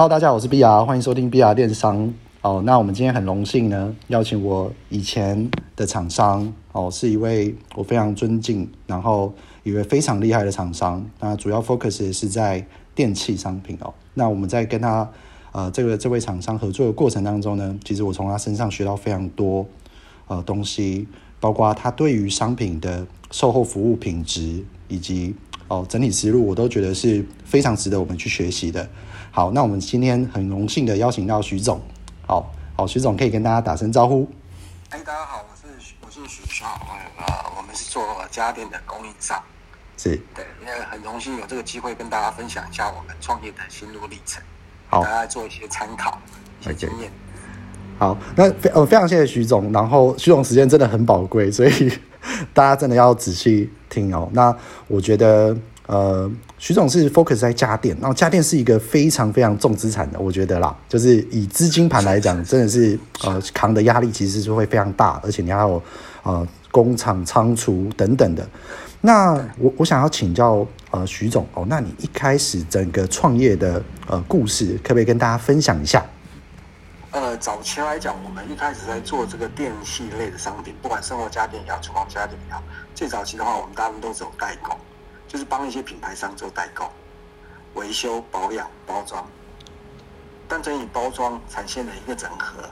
Hello，大家好，我是 BR，欢迎收听 BR 电商。哦，那我们今天很荣幸呢，邀请我以前的厂商哦，是一位我非常尊敬，然后一位非常厉害的厂商。那主要 focus 是在电器商品哦。那我们在跟他呃这个这位厂商合作的过程当中呢，其实我从他身上学到非常多呃东西，包括他对于商品的售后服务品质以及哦整体思路，我都觉得是非常值得我们去学习的。好，那我们今天很荣幸的邀请到徐总。好好，徐总可以跟大家打声招呼。哎，大家好，我是我是许少，呃，我们是做家电的供应商，是对，也很荣幸有这个机会跟大家分享一下我们创业的心路历程，好，大家做一些参考，一些经验。好，那非呃非常谢谢徐总，然后徐总时间真的很宝贵，所以 大家真的要仔细听哦。那我觉得。呃，徐总是 focus 在家电，然后家电是一个非常非常重资产的，我觉得啦，就是以资金盘来讲，真的是呃扛的压力其实是会非常大，而且你还有呃工厂仓储等等的。那我我想要请教呃徐总哦，那你一开始整个创业的呃故事，可不可以跟大家分享一下？呃，早期来讲，我们一开始在做这个电器类的商品，不管生活家电也好，厨房家电也好，最早期的话，我们大部分都是有代工。就是帮一些品牌商做代购、维修、保养、包装，但整体包装产生了一个整合，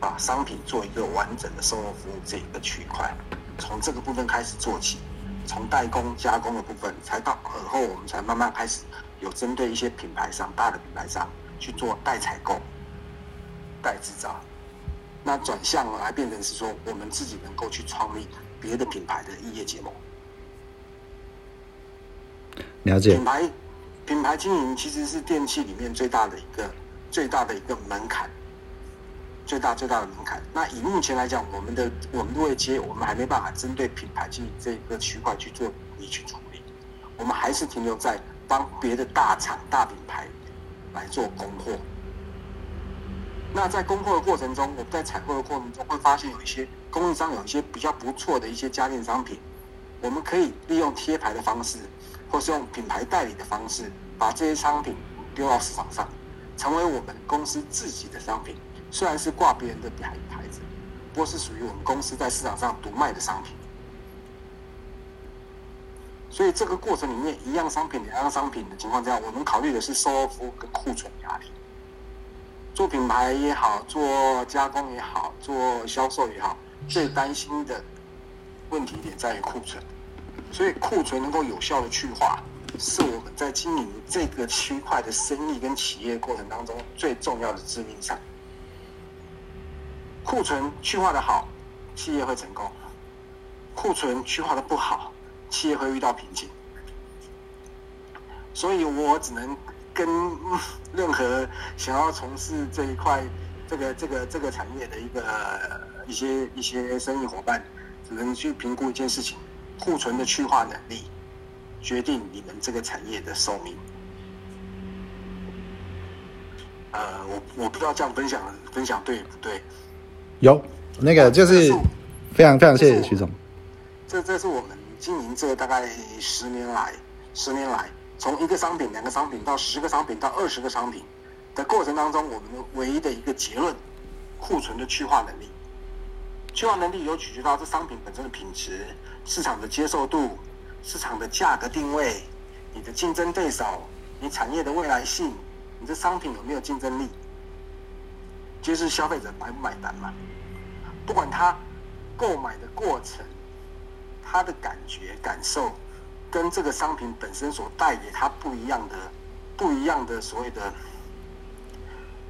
把商品做一个完整的售后服务这一个区块，从这个部分开始做起，从代工加工的部分，才到而后我们才慢慢开始有针对一些品牌商、大的品牌商去做代采购、代制造，那转向来变成是说我们自己能够去创立别的品牌的异业结盟。了解。品牌品牌经营其实是电器里面最大的一个最大的一个门槛，最大最大的门槛。那以目前来讲，我们的我们位阶，我们还没办法针对品牌经营这个区块去做你去处理，我们还是停留在帮别的大厂大品牌来做供货。那在供货的过程中，我们在采购的过程中会发现有一些供应商有一些比较不错的一些家电商品，我们可以利用贴牌的方式。或是用品牌代理的方式，把这些商品丢到市场上，成为我们公司自己的商品。虽然是挂别人的牌牌子，不过是属于我们公司在市场上独卖的商品。所以这个过程里面，一样商品、两样商品的情况下，我们考虑的是售后服务跟库存压力。做品牌也好，做加工也好，做销售也好，最担心的问题点在于库存。所以库存能够有效的去化，是我们在经营这个区块的生意跟企业过程当中最重要的致命伤。库存去化的好，企业会成功；库存去化的不好，企业会遇到瓶颈。所以我只能跟任何想要从事这一块、这个、这个、这个产业的一个一些一些生意伙伴，只能去评估一件事情。库存的去化能力，决定你们这个产业的寿命。呃，我我不知道这样分享分享对不对？有那个就是非常非常谢谢徐总。这这是我们经营这大概十年来，十年来从一个商品、两个商品到十个商品到二十个商品的过程当中，我们唯一的一个结论：库存的去化能力。去化能力有取决到这商品本身的品质。市场的接受度、市场的价格定位、你的竞争对手、你产业的未来性、你的商品有没有竞争力，就是消费者买不买单嘛？不管他购买的过程、他的感觉感受，跟这个商品本身所带给他不一样的、不一样的所谓的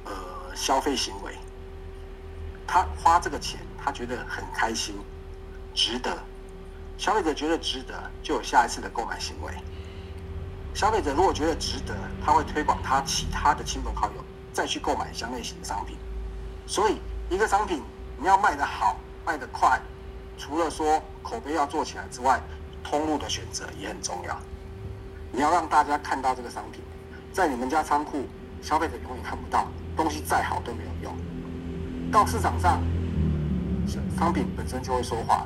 呃消费行为，他花这个钱，他觉得很开心，值得。消费者觉得值得，就有下一次的购买行为。消费者如果觉得值得，他会推广他其他的亲朋好友再去购买相类型的商品。所以，一个商品你要卖得好、卖得快，除了说口碑要做起来之外，通路的选择也很重要。你要让大家看到这个商品，在你们家仓库，消费者永远看不到，东西再好都没有用。到市场上，商品本身就会说话。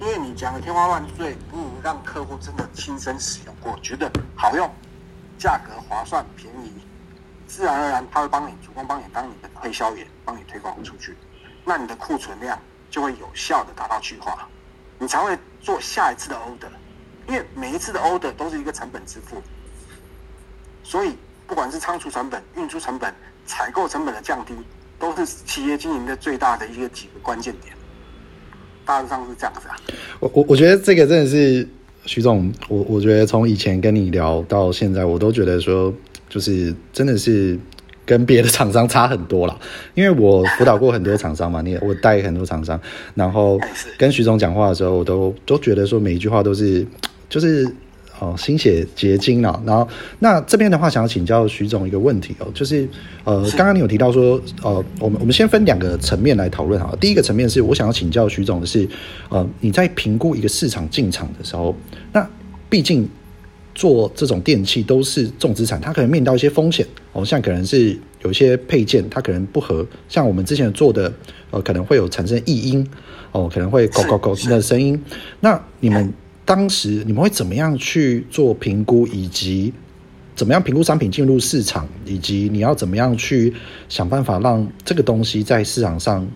因为你讲的天花乱坠，不如让客户真的亲身使用过，觉得好用，价格划算、便宜，自然而然他会帮你主动帮你当你的推销员，帮你推广出去，那你的库存量就会有效的达到去化，你才会做下一次的 order，因为每一次的 order 都是一个成本支付，所以不管是仓储成本、运输成本、采购成本的降低，都是企业经营的最大的一个几个关键点。大致上是这样子啊。我我我觉得这个真的是徐总，我我觉得从以前跟你聊到现在，我都觉得说，就是真的是跟别的厂商差很多了。因为我辅导过很多厂商嘛，你也我带很多厂商，然后跟徐总讲话的时候，我都都觉得说每一句话都是就是。哦，心血结晶了。然后，那这边的话，想要请教徐总一个问题哦，就是呃，刚刚你有提到说，呃，我们我们先分两个层面来讨论哈。第一个层面是我想要请教徐总的是，呃，你在评估一个市场进场的时候，那毕竟做这种电器都是重资产，它可能面临到一些风险哦，像可能是有一些配件它可能不合，像我们之前做的，呃，可能会有产生异音哦，可能会咕咕咕的声音。那你们。当时你们会怎么样去做评估，以及怎么样评估商品进入市场，以及你要怎么样去想办法让这个东西在市场上，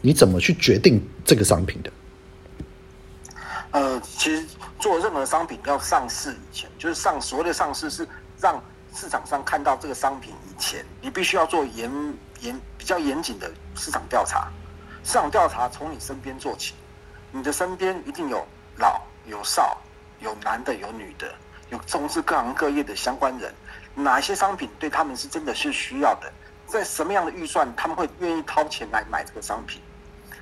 你怎么去决定这个商品的？呃，其实做任何商品要上市以前，就是上所谓的上市是让市场上看到这个商品以前，你必须要做严严比较严谨的市场调查。市场调查从你身边做起，你的身边一定有老。有少，有男的，有女的，有从事各行各业的相关人，哪些商品对他们是真的是需要的？在什么样的预算，他们会愿意掏钱来买这个商品？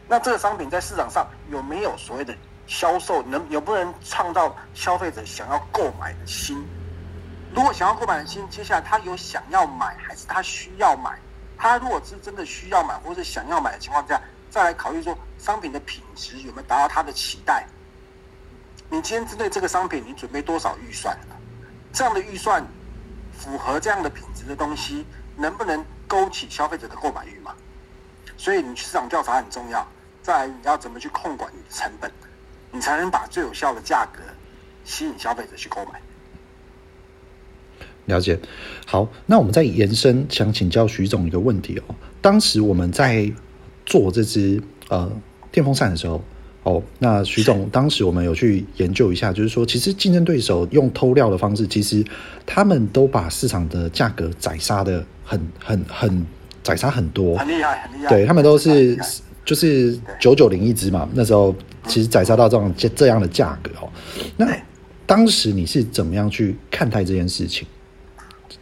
那这个商品在市场上有没有所谓的销售？能有不能创造消费者想要购买的心？如果想要购买的心，接下来他有想要买，还是他需要买？他如果是真的需要买，或是想要买的情况下，再来考虑说商品的品质有没有达到他的期待？你今天针对这个商品，你准备多少预算？这样的预算符合这样的品质的东西，能不能勾起消费者的购买欲嘛？所以你市场调查很重要。再来，你要怎么去控管你的成本，你才能把最有效的价格吸引消费者去购买。了解。好，那我们再延伸，想请教徐总一个问题哦。当时我们在做这支呃电风扇的时候。哦，那徐总，当时我们有去研究一下，就是说，其实竞争对手用偷料的方式，其实他们都把市场的价格宰杀的很、很、很宰杀很多，很厉害，很厉害。对，他们都是就是九九零一支嘛，那时候其实宰杀到这种这这样的价格哦。那当时你是怎么样去看待这件事情？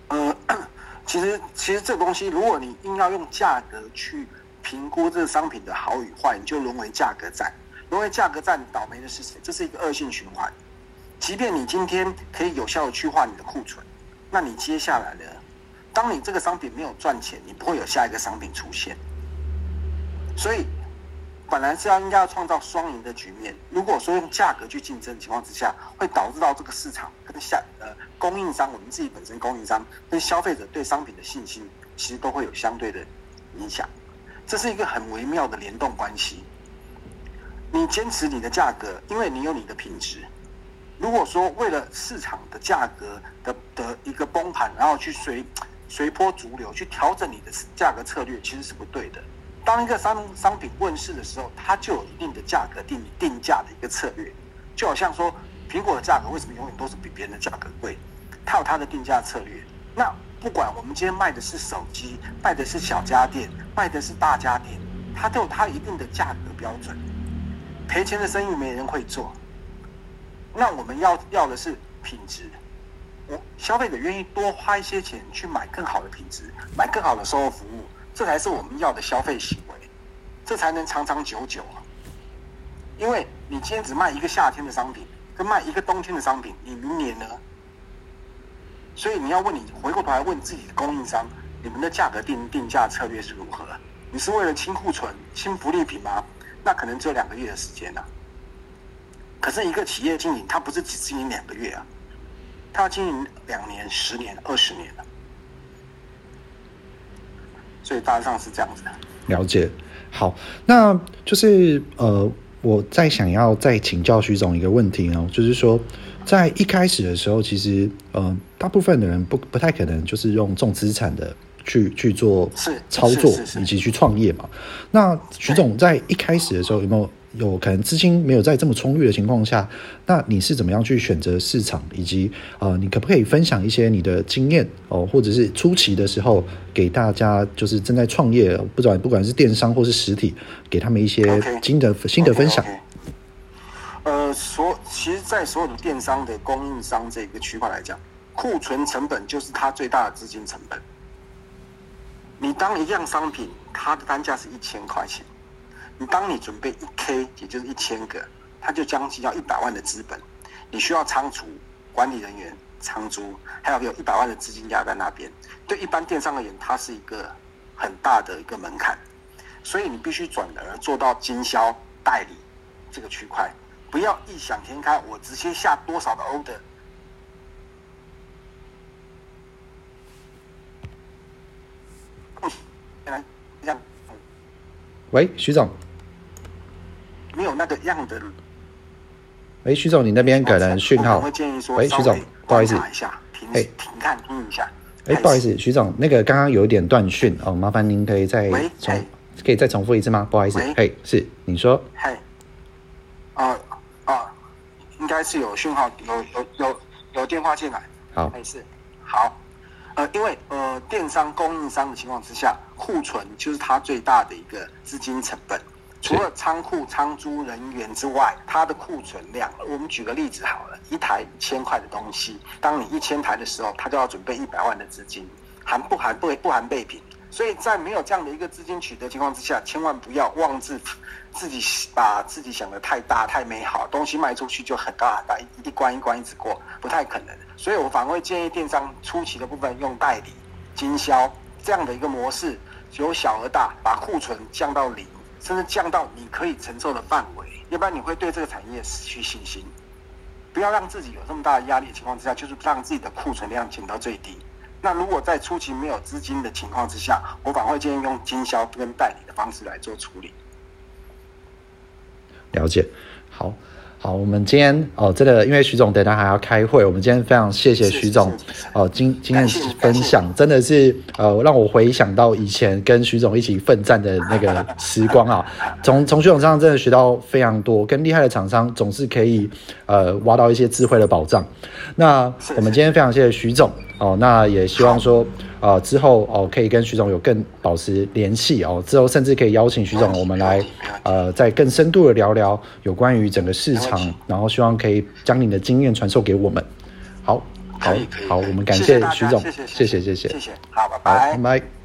呃，其实其实这东西，如果你硬要用价格去评估这个商品的好与坏，你就沦为价格战。沦为价格战倒霉的是谁？这是一个恶性循环。即便你今天可以有效的去化你的库存，那你接下来呢？当你这个商品没有赚钱，你不会有下一个商品出现。所以本来是要应该要创造双赢的局面。如果说用价格去竞争的情况之下，会导致到这个市场跟下呃供应商，我们自己本身供应商跟消费者对商品的信心，其实都会有相对的影响。这是一个很微妙的联动关系。你坚持你的价格，因为你有你的品质。如果说为了市场的价格的的一个崩盘，然后去随随波逐流去调整你的价格策略，其实是不对的。当一个商商品问世的时候，它就有一定的价格定定价的一个策略。就好像说，苹果的价格为什么永远都是比别人的价格贵？它有它的定价策略。那不管我们今天卖的是手机，卖的是小家电，卖的是大家电，它都有它一定的价格标准。赔钱的生意没人会做，那我们要要的是品质。我消费者愿意多花一些钱去买更好的品质，买更好的售后服务，这才是我们要的消费行为，这才能长长久久啊。因为你今天只卖一个夏天的商品，跟卖一个冬天的商品，你明年呢？所以你要问你回过头来问自己供应商，你们的价格定定价策略是如何？你是为了清库存、清福利品吗？那可能只有两个月的时间呢、啊。可是一个企业经营，它不是只经营两个月啊，它要经营两年、十年、二十年了。所以大致上是这样子的。了解。好，那就是呃，我再想要再请教徐总一个问题哦，就是说，在一开始的时候，其实呃，大部分的人不不太可能就是用重资产的去去做操作以及去创业嘛。那徐总在一开始的时候有没有？有可能资金没有在这么充裕的情况下，那你是怎么样去选择市场，以及呃，你可不可以分享一些你的经验哦，或者是初期的时候给大家，就是正在创业，不管不管是电商或是实体，给他们一些新的.新的分享。Okay, okay. 呃，所其实，在所有的电商的供应商这个区块来讲，库存成本就是它最大的资金成本。你当一样商品，它的单价是一千块钱。你当你准备一 K，也就是一千个，它就将近要一百万的资本，你需要仓储、管理人员、仓租，还有有一百万的资金压在那边。对一般电商而言，它是一个很大的一个门槛，所以你必须转而做到经销代理这个区块，不要异想天开，我直接下多少的 order。喂，徐总。没有那个样的。哎，徐总，你那边可能讯号。我会建议说，喂，徐总，不好意思，一下，停，停看，听一下。哎，不好意思，徐总，那个刚刚有一点断讯哦，麻烦您可以再重，可以再重复一次吗？不好意思，嘿，是，你说。嘿，啊啊，应该是有讯号，有有有有电话进来。好，没事，好。呃，因为呃，电商供应商的情况之下，库存就是它最大的一个资金成本。除了仓库、仓租人员之外，它的库存量，我们举个例子好了，一台一千块的东西，当你一千台的时候，它就要准备一百万的资金，含不含不不含备品。所以在没有这样的一个资金取得情况之下，千万不要妄自自己把自己想的太大太美好，东西卖出去就很大很大，一一关一关一直过，不太可能。所以我反而会建议电商初期的部分用代理经销这样的一个模式，由小而大，把库存降到零。甚至降到你可以承受的范围，要不然你会对这个产业失去信心。不要让自己有这么大的压力情况之下，就是让自己的库存量减到最低。那如果在初期没有资金的情况之下，我反而会建议用经销跟代理的方式来做处理。了解，好。好，我们今天哦，这个因为徐总等下还要开会，我们今天非常谢谢徐总哦，今今天分享真的是呃，让我回想到以前跟徐总一起奋战的那个时光啊，从从徐总身上真的学到非常多，跟厉害的厂商总是可以呃挖到一些智慧的宝藏。那我们今天非常谢谢徐总哦，那也希望说。啊、呃，之后哦，可以跟徐总有更保持联系哦。之后甚至可以邀请徐总，我们来呃，再更深度的聊聊有关于整个市场，然后希望可以将你的经验传授给我们。好，好，好，我们感谢徐总，谢谢，谢谢，谢谢，谢谢，好，拜拜，拜拜。